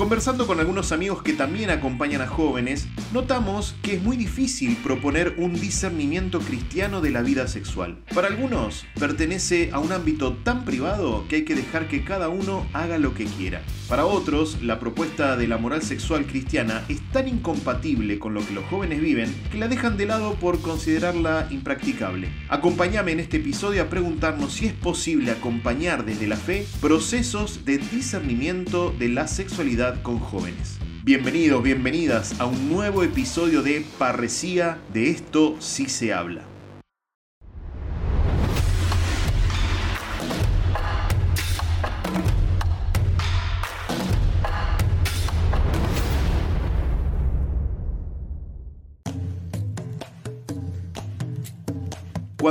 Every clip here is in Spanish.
Conversando con algunos amigos que también acompañan a jóvenes, notamos que es muy difícil proponer un discernimiento cristiano de la vida sexual. Para algunos, pertenece a un ámbito tan privado que hay que dejar que cada uno haga lo que quiera. Para otros, la propuesta de la moral sexual cristiana es tan incompatible con lo que los jóvenes viven que la dejan de lado por considerarla impracticable. Acompáñame en este episodio a preguntarnos si es posible acompañar desde la fe procesos de discernimiento de la sexualidad con jóvenes. Bienvenidos, bienvenidas a un nuevo episodio de Parresía, de esto sí se habla.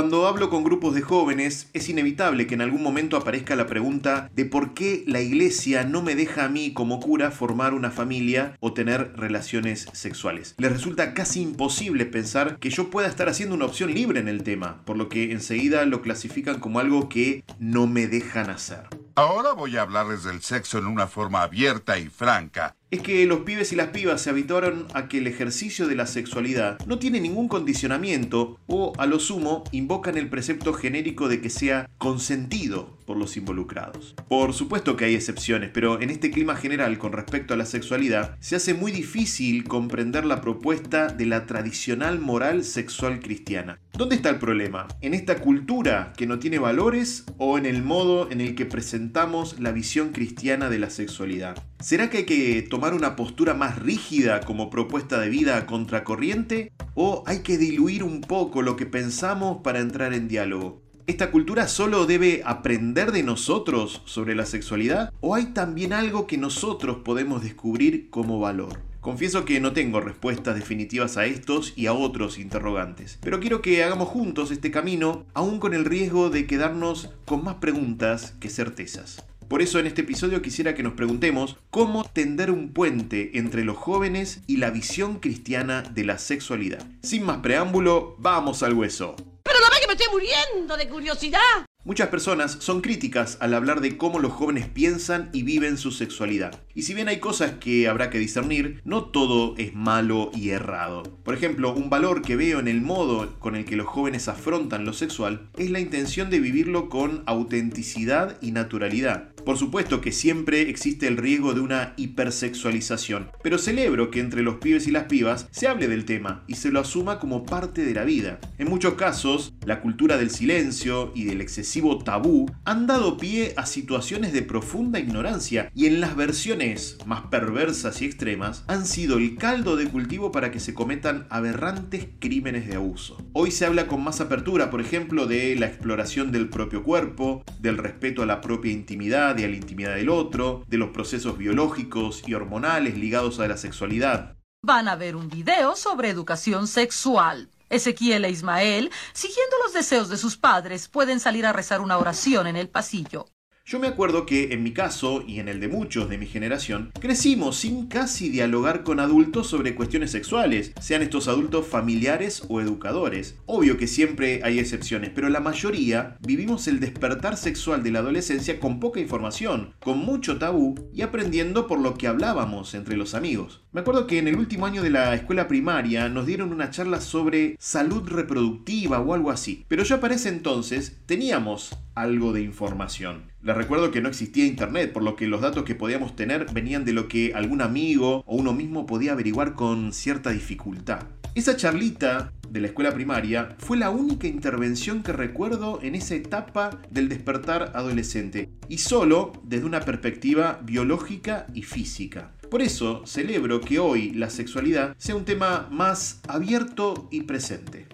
Cuando hablo con grupos de jóvenes, es inevitable que en algún momento aparezca la pregunta de por qué la iglesia no me deja a mí como cura formar una familia o tener relaciones sexuales. Les resulta casi imposible pensar que yo pueda estar haciendo una opción libre en el tema, por lo que enseguida lo clasifican como algo que no me dejan hacer. Ahora voy a hablarles del sexo en una forma abierta y franca, es que los pibes y las pibas se habituaron a que el ejercicio de la sexualidad no tiene ningún condicionamiento o a lo sumo invocan el precepto genérico de que sea consentido por los involucrados. Por supuesto que hay excepciones, pero en este clima general con respecto a la sexualidad se hace muy difícil comprender la propuesta de la tradicional moral sexual cristiana. ¿Dónde está el problema? ¿En esta cultura que no tiene valores o en el modo en el que presentamos la visión cristiana de la sexualidad? ¿Será que hay que tomar una postura más rígida como propuesta de vida contracorriente? ¿O hay que diluir un poco lo que pensamos para entrar en diálogo? ¿Esta cultura solo debe aprender de nosotros sobre la sexualidad? ¿O hay también algo que nosotros podemos descubrir como valor? Confieso que no tengo respuestas definitivas a estos y a otros interrogantes, pero quiero que hagamos juntos este camino, aún con el riesgo de quedarnos con más preguntas que certezas. Por eso en este episodio quisiera que nos preguntemos cómo tender un puente entre los jóvenes y la visión cristiana de la sexualidad. Sin más preámbulo, vamos al hueso. Ve que me estoy muriendo de curiosidad. Muchas personas son críticas al hablar de cómo los jóvenes piensan y viven su sexualidad. Y si bien hay cosas que habrá que discernir, no todo es malo y errado. Por ejemplo, un valor que veo en el modo con el que los jóvenes afrontan lo sexual es la intención de vivirlo con autenticidad y naturalidad. Por supuesto que siempre existe el riesgo de una hipersexualización, pero celebro que entre los pibes y las pibas se hable del tema y se lo asuma como parte de la vida. En muchos casos, la cultura del silencio y del excesivo tabú han dado pie a situaciones de profunda ignorancia y en las versiones más perversas y extremas han sido el caldo de cultivo para que se cometan aberrantes crímenes de abuso. Hoy se habla con más apertura, por ejemplo, de la exploración del propio cuerpo, del respeto a la propia intimidad, y a la intimidad del otro, de los procesos biológicos y hormonales ligados a la sexualidad. Van a ver un video sobre educación sexual. Ezequiel e Ismael, siguiendo los deseos de sus padres, pueden salir a rezar una oración en el pasillo. Yo me acuerdo que en mi caso y en el de muchos de mi generación, crecimos sin casi dialogar con adultos sobre cuestiones sexuales, sean estos adultos familiares o educadores. Obvio que siempre hay excepciones, pero la mayoría vivimos el despertar sexual de la adolescencia con poca información, con mucho tabú y aprendiendo por lo que hablábamos entre los amigos. Me acuerdo que en el último año de la escuela primaria nos dieron una charla sobre salud reproductiva o algo así, pero ya para ese entonces teníamos algo de información. Les recuerdo que no existía internet, por lo que los datos que podíamos tener venían de lo que algún amigo o uno mismo podía averiguar con cierta dificultad. Esa charlita de la escuela primaria fue la única intervención que recuerdo en esa etapa del despertar adolescente, y solo desde una perspectiva biológica y física. Por eso celebro que hoy la sexualidad sea un tema más abierto y presente.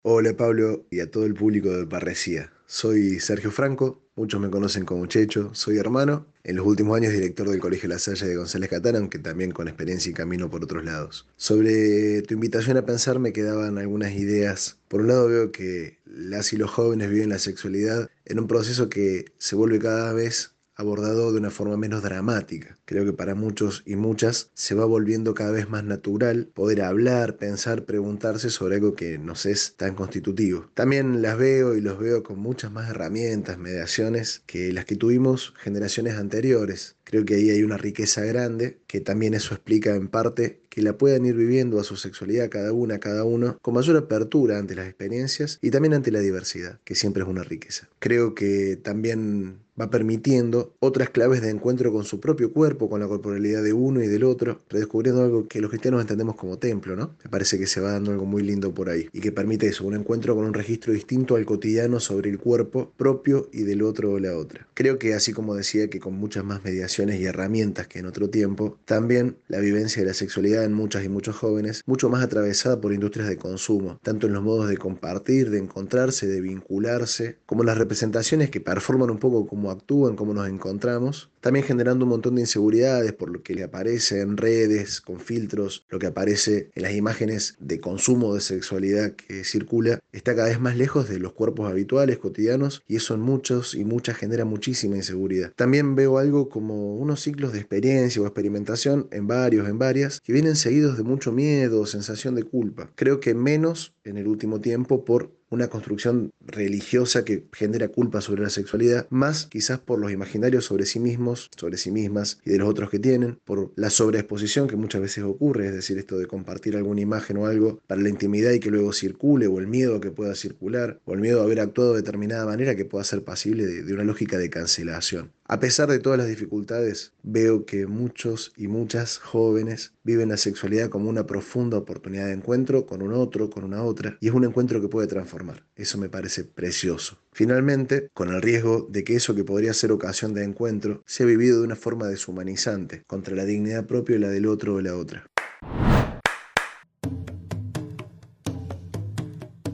Hola Pablo y a todo el público de Parresía. Soy Sergio Franco, muchos me conocen como Checho, soy hermano, en los últimos años director del Colegio La Salle de González Catán, aunque también con experiencia y camino por otros lados. Sobre tu invitación a pensar me quedaban algunas ideas. Por un lado veo que las y los jóvenes viven la sexualidad en un proceso que se vuelve cada vez abordado de una forma menos dramática. Creo que para muchos y muchas se va volviendo cada vez más natural poder hablar, pensar, preguntarse sobre algo que nos es tan constitutivo. También las veo y los veo con muchas más herramientas, mediaciones que las que tuvimos generaciones anteriores. Creo que ahí hay una riqueza grande, que también eso explica en parte que la puedan ir viviendo a su sexualidad cada una, cada uno, con mayor apertura ante las experiencias y también ante la diversidad, que siempre es una riqueza. Creo que también va permitiendo otras claves de encuentro con su propio cuerpo, con la corporalidad de uno y del otro, redescubriendo algo que los cristianos entendemos como templo, ¿no? Me parece que se va dando algo muy lindo por ahí y que permite eso, un encuentro con un registro distinto al cotidiano sobre el cuerpo propio y del otro o la otra. Creo que así como decía que con muchas más mediaciones y herramientas que en otro tiempo, también la vivencia de la sexualidad en muchas y muchos jóvenes, mucho más atravesada por industrias de consumo, tanto en los modos de compartir, de encontrarse, de vincularse, como las representaciones que performan un poco como actúan, cómo nos encontramos, también generando un montón de inseguridades por lo que le aparece en redes, con filtros, lo que aparece en las imágenes de consumo de sexualidad que circula, está cada vez más lejos de los cuerpos habituales, cotidianos, y eso en muchos y muchas genera muchísima inseguridad. También veo algo como unos ciclos de experiencia o experimentación en varios, en varias, que vienen seguidos de mucho miedo, sensación de culpa. Creo que menos en el último tiempo por una construcción religiosa que genera culpa sobre la sexualidad, más quizás por los imaginarios sobre sí mismos, sobre sí mismas y de los otros que tienen, por la sobreexposición que muchas veces ocurre, es decir, esto de compartir alguna imagen o algo para la intimidad y que luego circule, o el miedo a que pueda circular, o el miedo a haber actuado de determinada manera que pueda ser pasible de, de una lógica de cancelación. A pesar de todas las dificultades, veo que muchos y muchas jóvenes viven la sexualidad como una profunda oportunidad de encuentro con un otro, con una otra, y es un encuentro que puede transformar. Eso me parece precioso. Finalmente, con el riesgo de que eso que podría ser ocasión de encuentro sea vivido de una forma deshumanizante, contra la dignidad propia y la del otro o la otra.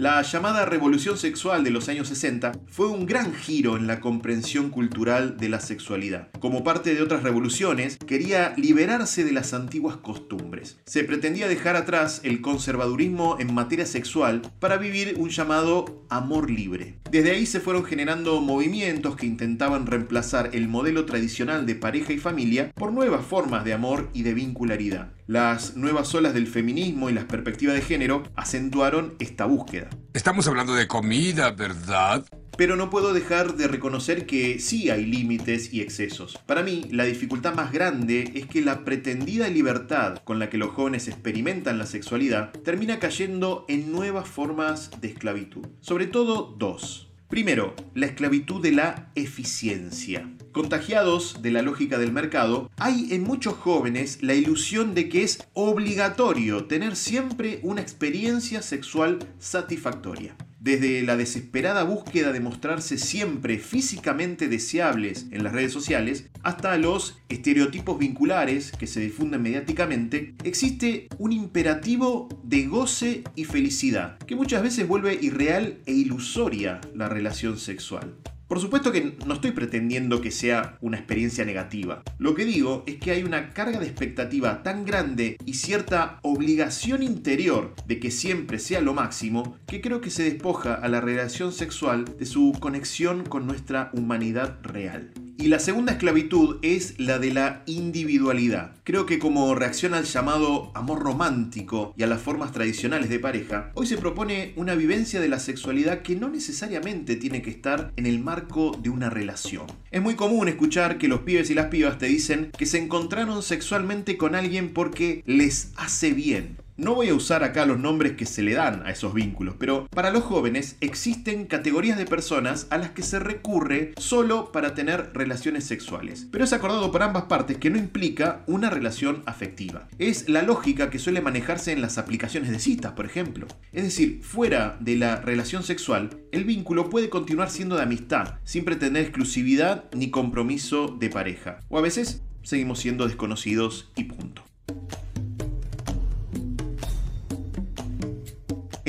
La llamada revolución sexual de los años 60 fue un gran giro en la comprensión cultural de la sexualidad. Como parte de otras revoluciones, quería liberarse de las antiguas costumbres. Se pretendía dejar atrás el conservadurismo en materia sexual para vivir un llamado amor libre. Desde ahí se fueron generando movimientos que intentaban reemplazar el modelo tradicional de pareja y familia por nuevas formas de amor y de vincularidad. Las nuevas olas del feminismo y las perspectivas de género acentuaron esta búsqueda. Estamos hablando de comida, ¿verdad? Pero no puedo dejar de reconocer que sí hay límites y excesos. Para mí, la dificultad más grande es que la pretendida libertad con la que los jóvenes experimentan la sexualidad termina cayendo en nuevas formas de esclavitud. Sobre todo dos. Primero, la esclavitud de la eficiencia. Contagiados de la lógica del mercado, hay en muchos jóvenes la ilusión de que es obligatorio tener siempre una experiencia sexual satisfactoria. Desde la desesperada búsqueda de mostrarse siempre físicamente deseables en las redes sociales hasta los estereotipos vinculares que se difunden mediáticamente, existe un imperativo de goce y felicidad que muchas veces vuelve irreal e ilusoria la relación sexual. Por supuesto que no estoy pretendiendo que sea una experiencia negativa. Lo que digo es que hay una carga de expectativa tan grande y cierta obligación interior de que siempre sea lo máximo que creo que se despoja a la relación sexual de su conexión con nuestra humanidad real. Y la segunda esclavitud es la de la individualidad. Creo que como reacción al llamado amor romántico y a las formas tradicionales de pareja, hoy se propone una vivencia de la sexualidad que no necesariamente tiene que estar en el marco de una relación. Es muy común escuchar que los pibes y las pibas te dicen que se encontraron sexualmente con alguien porque les hace bien. No voy a usar acá los nombres que se le dan a esos vínculos, pero para los jóvenes existen categorías de personas a las que se recurre solo para tener relaciones sexuales. Pero es acordado por ambas partes que no implica una relación afectiva. Es la lógica que suele manejarse en las aplicaciones de citas, por ejemplo. Es decir, fuera de la relación sexual, el vínculo puede continuar siendo de amistad, sin pretender exclusividad ni compromiso de pareja. O a veces seguimos siendo desconocidos y punto.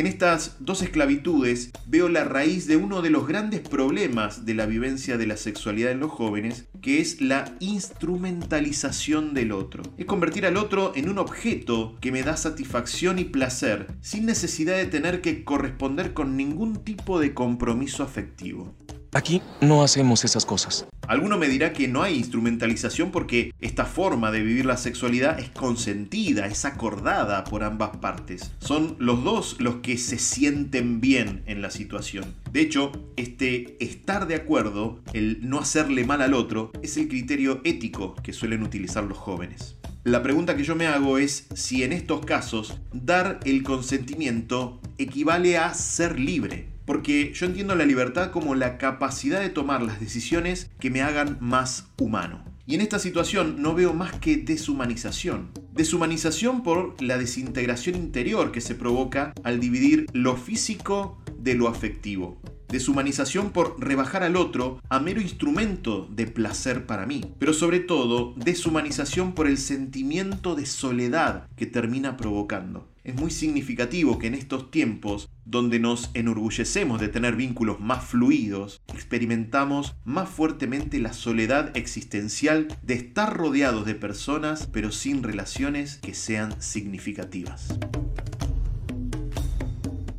En estas dos esclavitudes veo la raíz de uno de los grandes problemas de la vivencia de la sexualidad en los jóvenes, que es la instrumentalización del otro. Es convertir al otro en un objeto que me da satisfacción y placer, sin necesidad de tener que corresponder con ningún tipo de compromiso afectivo. Aquí no hacemos esas cosas. Alguno me dirá que no hay instrumentalización porque esta forma de vivir la sexualidad es consentida, es acordada por ambas partes. Son los dos los que se sienten bien en la situación. De hecho, este estar de acuerdo, el no hacerle mal al otro, es el criterio ético que suelen utilizar los jóvenes. La pregunta que yo me hago es si en estos casos dar el consentimiento equivale a ser libre. Porque yo entiendo la libertad como la capacidad de tomar las decisiones que me hagan más humano. Y en esta situación no veo más que deshumanización. Deshumanización por la desintegración interior que se provoca al dividir lo físico de lo afectivo. Deshumanización por rebajar al otro a mero instrumento de placer para mí. Pero sobre todo, deshumanización por el sentimiento de soledad que termina provocando. Es muy significativo que en estos tiempos, donde nos enorgullecemos de tener vínculos más fluidos, experimentamos más fuertemente la soledad existencial de estar rodeados de personas pero sin relaciones que sean significativas.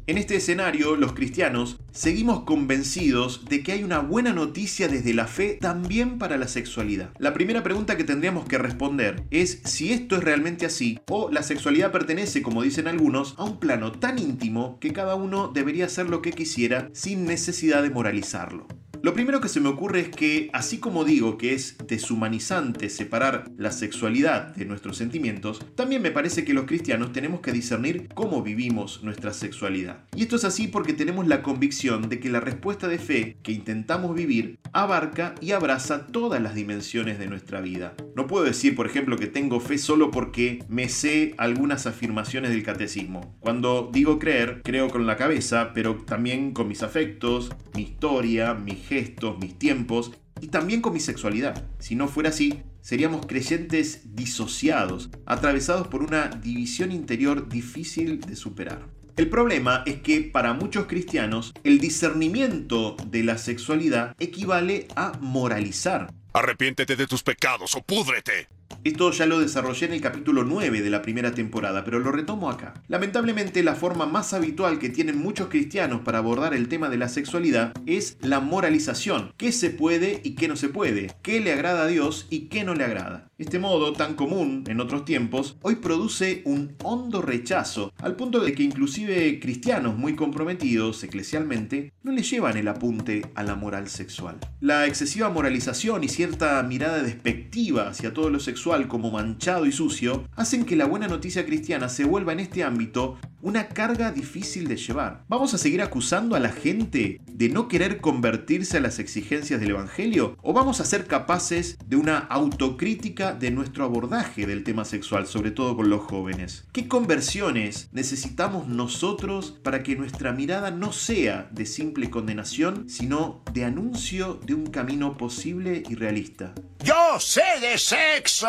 En este escenario, los cristianos seguimos convencidos de que hay una buena noticia desde la fe también para la sexualidad. La primera pregunta que tendríamos que responder es si esto es realmente así o la sexualidad pertenece, como dicen algunos, a un plano tan íntimo que cada uno debería hacer lo que quisiera sin necesidad de moralizarlo. Lo primero que se me ocurre es que, así como digo que es deshumanizante separar la sexualidad de nuestros sentimientos, también me parece que los cristianos tenemos que discernir cómo vivimos nuestra sexualidad. Y esto es así porque tenemos la convicción de que la respuesta de fe que intentamos vivir abarca y abraza todas las dimensiones de nuestra vida. No puedo decir, por ejemplo, que tengo fe solo porque me sé algunas afirmaciones del catecismo. Cuando digo creer, creo con la cabeza, pero también con mis afectos, mi historia, mi gestos, mis tiempos y también con mi sexualidad. Si no fuera así, seríamos creyentes disociados, atravesados por una división interior difícil de superar. El problema es que para muchos cristianos el discernimiento de la sexualidad equivale a moralizar. Arrepiéntete de tus pecados o púdrete. Esto ya lo desarrollé en el capítulo 9 de la primera temporada, pero lo retomo acá. Lamentablemente, la forma más habitual que tienen muchos cristianos para abordar el tema de la sexualidad es la moralización. ¿Qué se puede y qué no se puede? ¿Qué le agrada a Dios y qué no le agrada? Este modo, tan común en otros tiempos, hoy produce un hondo rechazo, al punto de que inclusive cristianos muy comprometidos eclesialmente no le llevan el apunte a la moral sexual. La excesiva moralización y cierta mirada despectiva hacia todo lo sexual como manchado y sucio hacen que la buena noticia cristiana se vuelva en este ámbito una carga difícil de llevar. ¿Vamos a seguir acusando a la gente de no querer convertirse a las exigencias del Evangelio? ¿O vamos a ser capaces de una autocrítica de nuestro abordaje del tema sexual, sobre todo con los jóvenes? ¿Qué conversiones necesitamos nosotros para que nuestra mirada no sea de simple condenación, sino de anuncio de un camino posible y realista? ¡Yo sé de sexo!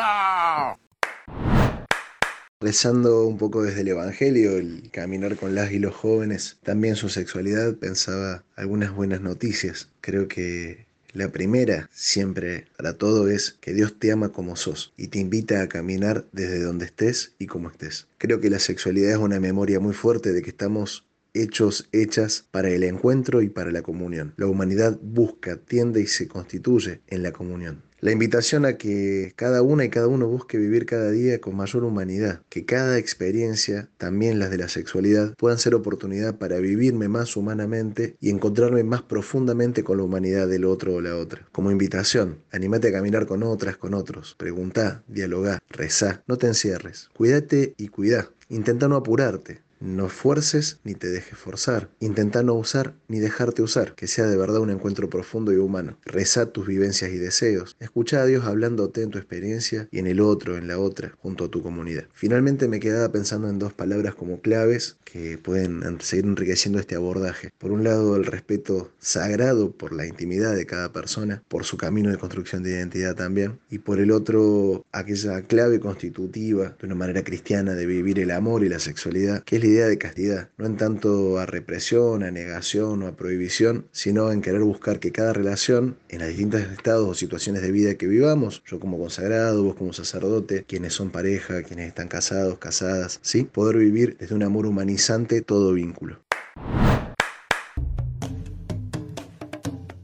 Rezando un poco desde el Evangelio, el caminar con las y los jóvenes, también su sexualidad, pensaba algunas buenas noticias. Creo que la primera, siempre para todo, es que Dios te ama como sos y te invita a caminar desde donde estés y como estés. Creo que la sexualidad es una memoria muy fuerte de que estamos hechos, hechas para el encuentro y para la comunión. La humanidad busca, tiende y se constituye en la comunión. La invitación a que cada una y cada uno busque vivir cada día con mayor humanidad, que cada experiencia, también las de la sexualidad, puedan ser oportunidad para vivirme más humanamente y encontrarme más profundamente con la humanidad del otro o la otra. Como invitación, animate a caminar con otras, con otros, preguntá, dialogá, rezá, no te encierres, cuídate y cuidá, intenta no apurarte, no fuerces ni te dejes forzar. Intenta no usar ni dejarte usar. Que sea de verdad un encuentro profundo y humano. Reza tus vivencias y deseos. Escucha a Dios hablándote en tu experiencia y en el otro, en la otra, junto a tu comunidad. Finalmente me quedaba pensando en dos palabras como claves que pueden seguir enriqueciendo este abordaje. Por un lado, el respeto sagrado por la intimidad de cada persona, por su camino de construcción de identidad también. Y por el otro, aquella clave constitutiva de una manera cristiana de vivir el amor y la sexualidad, que es la de castidad, no en tanto a represión, a negación o a prohibición, sino en querer buscar que cada relación, en las distintos estados o situaciones de vida que vivamos, yo como consagrado, vos como sacerdote, quienes son pareja, quienes están casados, casadas, ¿sí? Poder vivir desde un amor humanizante todo vínculo.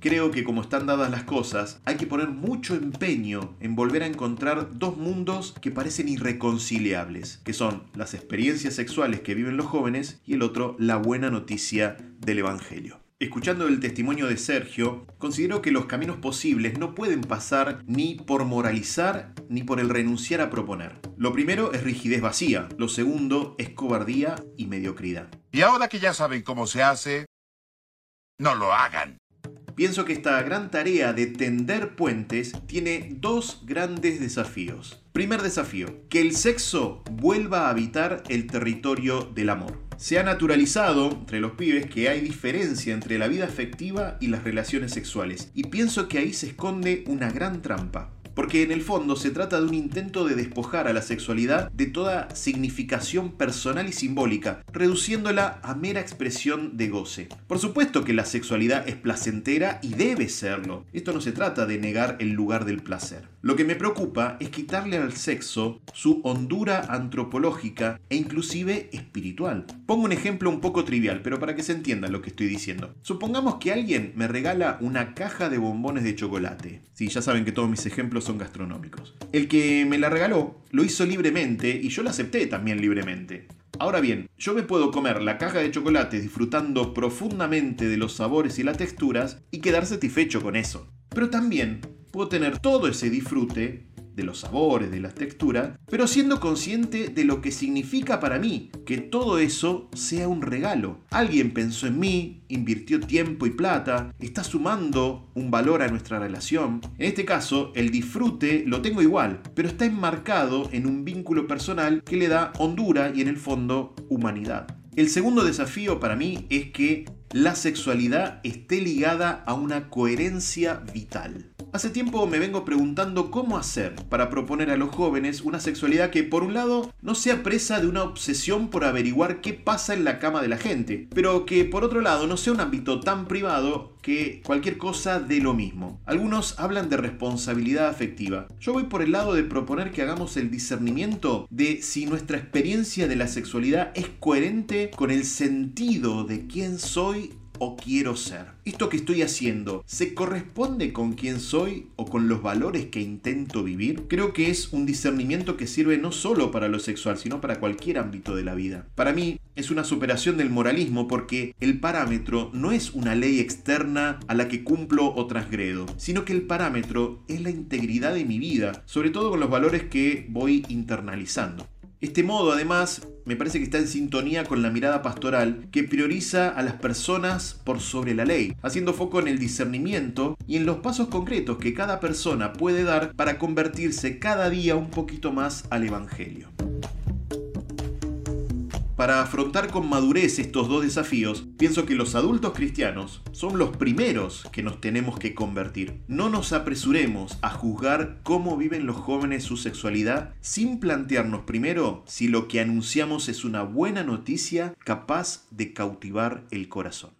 Creo que como están dadas las cosas, hay que poner mucho empeño en volver a encontrar dos mundos que parecen irreconciliables, que son las experiencias sexuales que viven los jóvenes y el otro, la buena noticia del Evangelio. Escuchando el testimonio de Sergio, considero que los caminos posibles no pueden pasar ni por moralizar ni por el renunciar a proponer. Lo primero es rigidez vacía, lo segundo es cobardía y mediocridad. Y ahora que ya saben cómo se hace, no lo hagan. Pienso que esta gran tarea de tender puentes tiene dos grandes desafíos. Primer desafío, que el sexo vuelva a habitar el territorio del amor. Se ha naturalizado entre los pibes que hay diferencia entre la vida afectiva y las relaciones sexuales, y pienso que ahí se esconde una gran trampa porque en el fondo se trata de un intento de despojar a la sexualidad de toda significación personal y simbólica, reduciéndola a mera expresión de goce. Por supuesto que la sexualidad es placentera y debe serlo. Esto no se trata de negar el lugar del placer. Lo que me preocupa es quitarle al sexo su hondura antropológica e inclusive espiritual. Pongo un ejemplo un poco trivial, pero para que se entienda lo que estoy diciendo. Supongamos que alguien me regala una caja de bombones de chocolate. Sí, ya saben que todos mis ejemplos gastronómicos. El que me la regaló lo hizo libremente y yo la acepté también libremente. Ahora bien, yo me puedo comer la caja de chocolates disfrutando profundamente de los sabores y las texturas y quedar satisfecho con eso. Pero también puedo tener todo ese disfrute de los sabores, de las texturas, pero siendo consciente de lo que significa para mí que todo eso sea un regalo. Alguien pensó en mí, invirtió tiempo y plata, está sumando un valor a nuestra relación. En este caso, el disfrute lo tengo igual, pero está enmarcado en un vínculo personal que le da hondura y en el fondo humanidad. El segundo desafío para mí es que la sexualidad esté ligada a una coherencia vital. Hace tiempo me vengo preguntando cómo hacer para proponer a los jóvenes una sexualidad que por un lado no sea presa de una obsesión por averiguar qué pasa en la cama de la gente, pero que por otro lado no sea un ámbito tan privado que cualquier cosa dé lo mismo. Algunos hablan de responsabilidad afectiva. Yo voy por el lado de proponer que hagamos el discernimiento de si nuestra experiencia de la sexualidad es coherente con el sentido de quién soy o quiero ser. ¿Esto que estoy haciendo se corresponde con quién soy o con los valores que intento vivir? Creo que es un discernimiento que sirve no solo para lo sexual, sino para cualquier ámbito de la vida. Para mí es una superación del moralismo porque el parámetro no es una ley externa a la que cumplo o transgredo, sino que el parámetro es la integridad de mi vida, sobre todo con los valores que voy internalizando. Este modo, además, me parece que está en sintonía con la mirada pastoral que prioriza a las personas por sobre la ley, haciendo foco en el discernimiento y en los pasos concretos que cada persona puede dar para convertirse cada día un poquito más al Evangelio. Para afrontar con madurez estos dos desafíos, pienso que los adultos cristianos son los primeros que nos tenemos que convertir. No nos apresuremos a juzgar cómo viven los jóvenes su sexualidad sin plantearnos primero si lo que anunciamos es una buena noticia capaz de cautivar el corazón.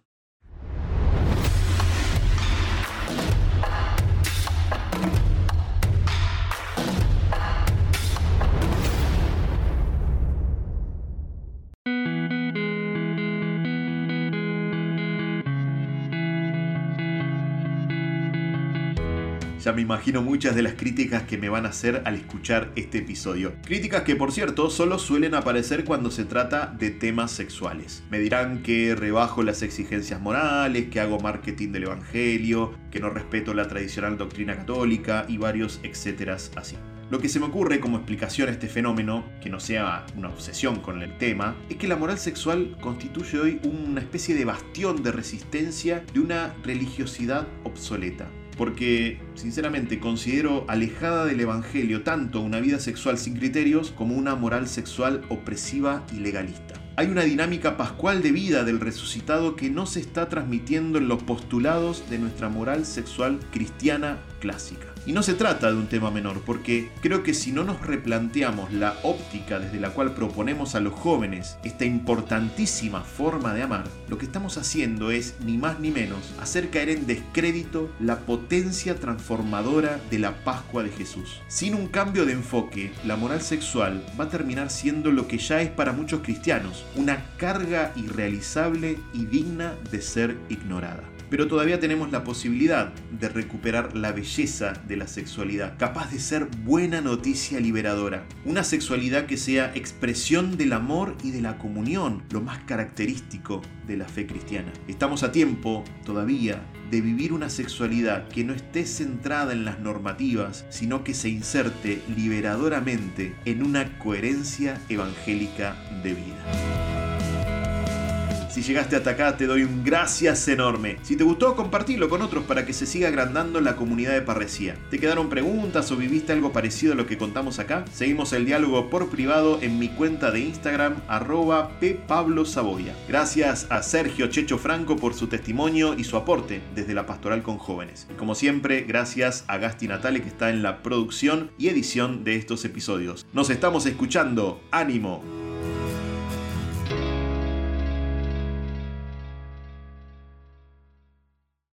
Me imagino muchas de las críticas que me van a hacer al escuchar este episodio. Críticas que por cierto solo suelen aparecer cuando se trata de temas sexuales. Me dirán que rebajo las exigencias morales, que hago marketing del Evangelio, que no respeto la tradicional doctrina católica y varios etcéteras así. Lo que se me ocurre como explicación a este fenómeno, que no sea una obsesión con el tema, es que la moral sexual constituye hoy una especie de bastión de resistencia de una religiosidad obsoleta porque sinceramente considero alejada del Evangelio tanto una vida sexual sin criterios como una moral sexual opresiva y legalista. Hay una dinámica pascual de vida del resucitado que no se está transmitiendo en los postulados de nuestra moral sexual cristiana clásica. Y no se trata de un tema menor, porque creo que si no nos replanteamos la óptica desde la cual proponemos a los jóvenes esta importantísima forma de amar, lo que estamos haciendo es, ni más ni menos, hacer caer en descrédito la potencia transformadora de la Pascua de Jesús. Sin un cambio de enfoque, la moral sexual va a terminar siendo lo que ya es para muchos cristianos, una carga irrealizable y digna de ser ignorada. Pero todavía tenemos la posibilidad de recuperar la belleza de la sexualidad, capaz de ser buena noticia liberadora. Una sexualidad que sea expresión del amor y de la comunión, lo más característico de la fe cristiana. Estamos a tiempo todavía de vivir una sexualidad que no esté centrada en las normativas, sino que se inserte liberadoramente en una coherencia evangélica de vida. Si llegaste hasta acá, te doy un gracias enorme. Si te gustó, compartilo con otros para que se siga agrandando la comunidad de Parresía. ¿Te quedaron preguntas o viviste algo parecido a lo que contamos acá? Seguimos el diálogo por privado en mi cuenta de Instagram, arroba ppablosaboya. Gracias a Sergio Checho Franco por su testimonio y su aporte desde la pastoral con jóvenes. Y como siempre, gracias a Gasti Natale que está en la producción y edición de estos episodios. Nos estamos escuchando. ¡Ánimo!